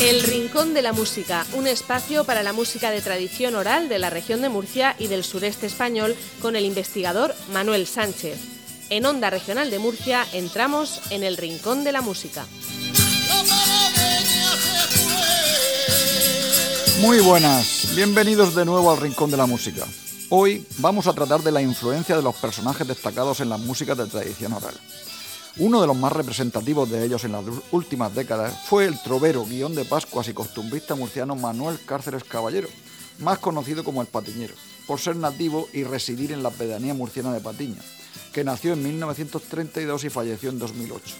El Rincón de la Música, un espacio para la música de tradición oral de la región de Murcia y del sureste español con el investigador Manuel Sánchez. En Onda Regional de Murcia entramos en el Rincón de la Música. Muy buenas, bienvenidos de nuevo al Rincón de la Música. Hoy vamos a tratar de la influencia de los personajes destacados en las músicas de tradición oral. Uno de los más representativos de ellos en las últimas décadas fue el trovero, guion de Pascuas y costumbrista murciano Manuel Cárceres Caballero, más conocido como el Patiñero, por ser nativo y residir en la pedanía murciana de Patiño, que nació en 1932 y falleció en 2008.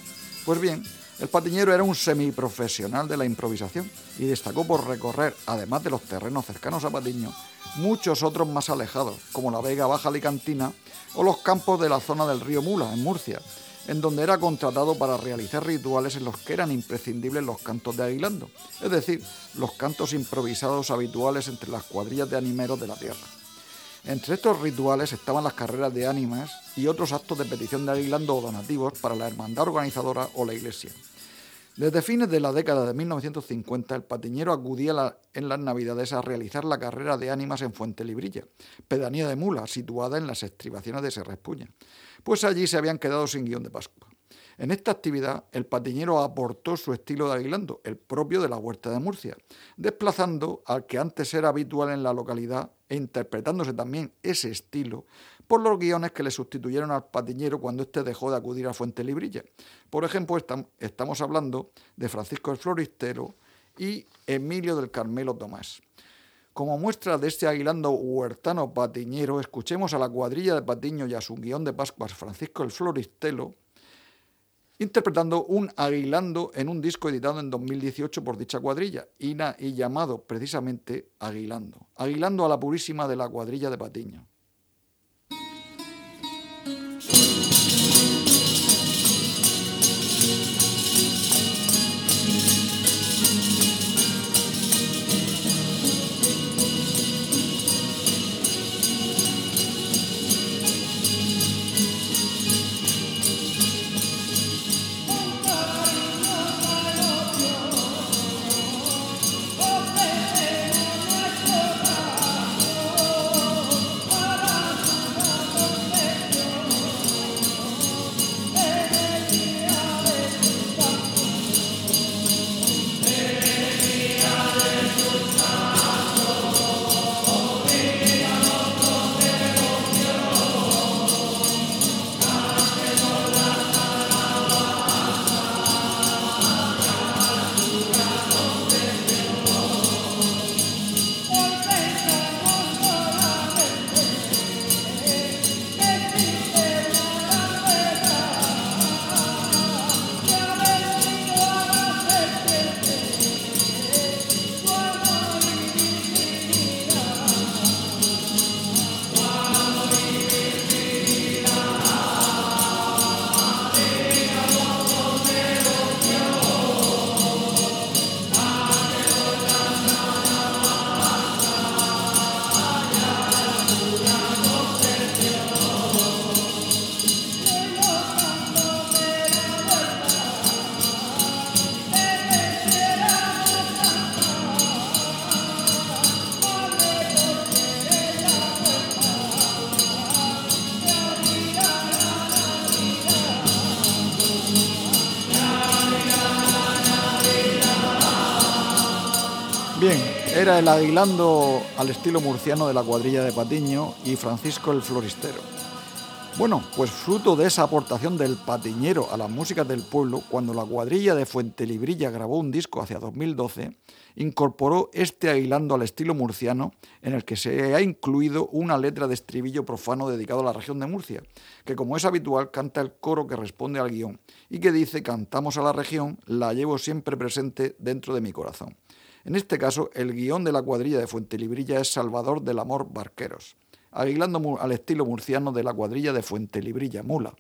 Pues bien, el Patiñero era un semiprofesional de la improvisación y destacó por recorrer, además de los terrenos cercanos a Patiño, muchos otros más alejados, como la Vega Baja Alicantina o los campos de la zona del río Mula, en Murcia, en donde era contratado para realizar rituales en los que eran imprescindibles los cantos de Aguilando, es decir, los cantos improvisados habituales entre las cuadrillas de animeros de la tierra. Entre estos rituales estaban las carreras de ánimas y otros actos de petición de Aguilando o donativos para la hermandad organizadora o la iglesia. Desde fines de la década de 1950, el patiñero acudía en las Navidades a realizar la carrera de ánimas en Fuente Librilla, pedanía de Mula, situada en las estribaciones de Serrespuña pues allí se habían quedado sin guion de Pascua. En esta actividad, el patiñero aportó su estilo de aguilando, el propio de la Huerta de Murcia, desplazando al que antes era habitual en la localidad e interpretándose también ese estilo por los guiones que le sustituyeron al patiñero cuando éste dejó de acudir a Fuente Librilla. Por ejemplo, estamos hablando de Francisco el Floristero y Emilio del Carmelo Tomás. Como muestra de este aguilando huertano patiñero, escuchemos a la cuadrilla de Patiño y a su guion de Pascuas Francisco el Floristelo, interpretando un aguilando en un disco editado en 2018 por dicha cuadrilla y, y llamado precisamente Aguilando. Aguilando a la Purísima de la cuadrilla de Patiño. El aguilando al estilo murciano de la cuadrilla de Patiño y Francisco el Floristero. Bueno, pues fruto de esa aportación del patiñero a las músicas del pueblo, cuando la cuadrilla de Fuentelibrilla grabó un disco hacia 2012, incorporó este aguilando al estilo murciano, en el que se ha incluido una letra de estribillo profano dedicado a la región de Murcia, que como es habitual canta el coro que responde al guion, y que dice cantamos a la región, la llevo siempre presente dentro de mi corazón. En este caso, el guion de la cuadrilla de Fuentelibrilla es Salvador del Amor Barqueros, aguilando al estilo murciano de la cuadrilla de Fuentelibrilla Mula.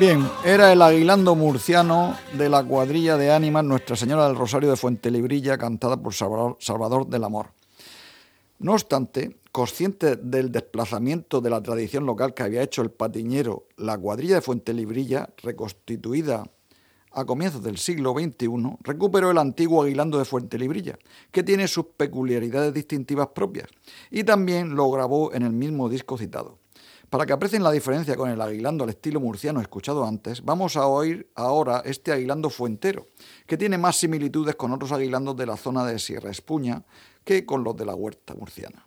Bien, era el aguilando murciano de la cuadrilla de ánimas Nuestra Señora del Rosario de Fuente Librilla, cantada por Salvador del Amor. No obstante, consciente del desplazamiento de la tradición local que había hecho el patiñero, la cuadrilla de Fuente Librilla, reconstituida a comienzos del siglo XXI, recuperó el antiguo aguilando de Fuente Librilla, que tiene sus peculiaridades distintivas propias, y también lo grabó en el mismo disco citado. Para que aprecien la diferencia con el aguilando al estilo murciano escuchado antes, vamos a oír ahora este aguilando fuentero, que tiene más similitudes con otros aguilandos de la zona de Sierra Espuña que con los de la huerta murciana.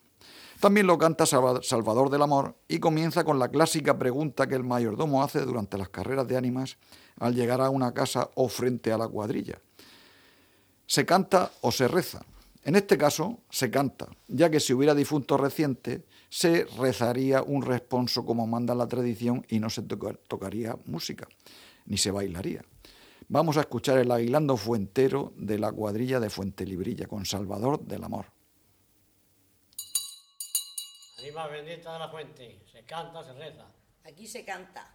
También lo canta Salvador del Amor y comienza con la clásica pregunta que el mayordomo hace durante las carreras de ánimas al llegar a una casa o frente a la cuadrilla. ¿Se canta o se reza? En este caso, se canta, ya que si hubiera difunto reciente, se rezaría un responso como manda la tradición y no se tocaría música, ni se bailaría. Vamos a escuchar el aguilando fuentero de la cuadrilla de Fuente Librilla con Salvador del Amor. Anima bendita de la fuente, se canta, se reza. Aquí se canta.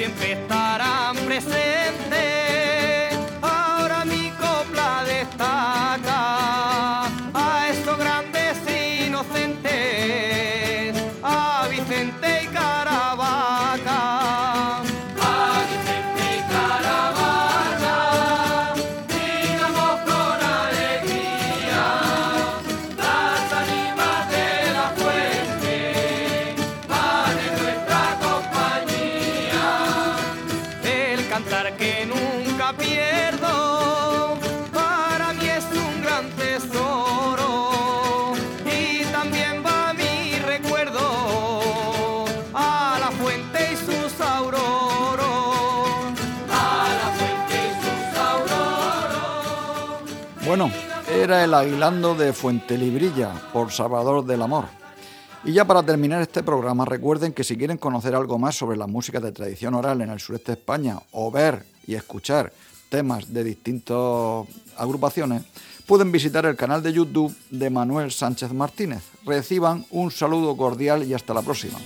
siempre estarán presentes. Bueno, era el Aguilando de Fuente Librilla por Salvador del Amor. Y ya para terminar este programa, recuerden que si quieren conocer algo más sobre la música de tradición oral en el sureste de España o ver y escuchar temas de distintas agrupaciones, pueden visitar el canal de YouTube de Manuel Sánchez Martínez. Reciban un saludo cordial y hasta la próxima.